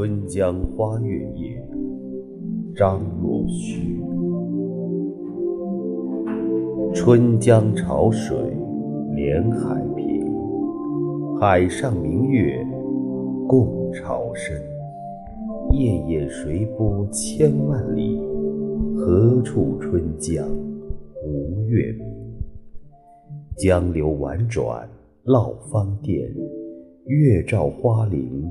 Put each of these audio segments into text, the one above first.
春江花月夜，张若虚。春江潮水连海平，海上明月共潮生。夜夜随波千万里，何处春江无月明？江流宛转绕芳甸，月照花林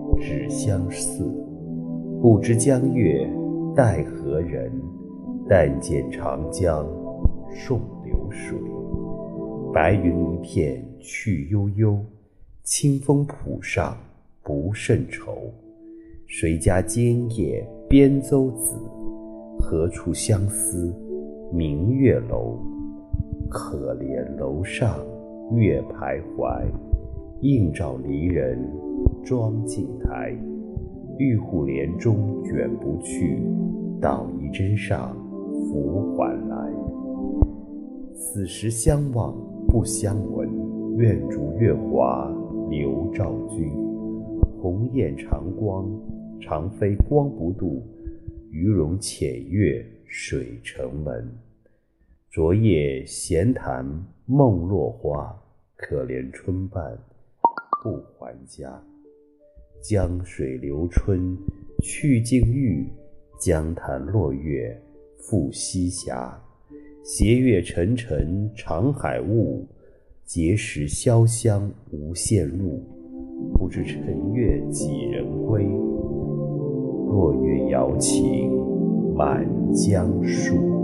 只相似。不知江月待何人？但见长江送流水。白云一片去悠悠，清风浦上不胜愁。谁家今夜扁舟子？何处相思明月楼？可怜楼上。月徘徊，映照离人妆镜台。玉户帘中卷不去，捣衣砧上拂还来。此时相望不相闻，愿逐月华流照君。鸿雁长光长飞光不度，鱼龙潜跃水成文。昨夜闲谈梦落花。可怜春半不还家，江水流春去竟欲，江潭落月复西斜。斜月沉沉长海雾，碣石潇湘无限路。不知乘月几人归？落月摇情满江树。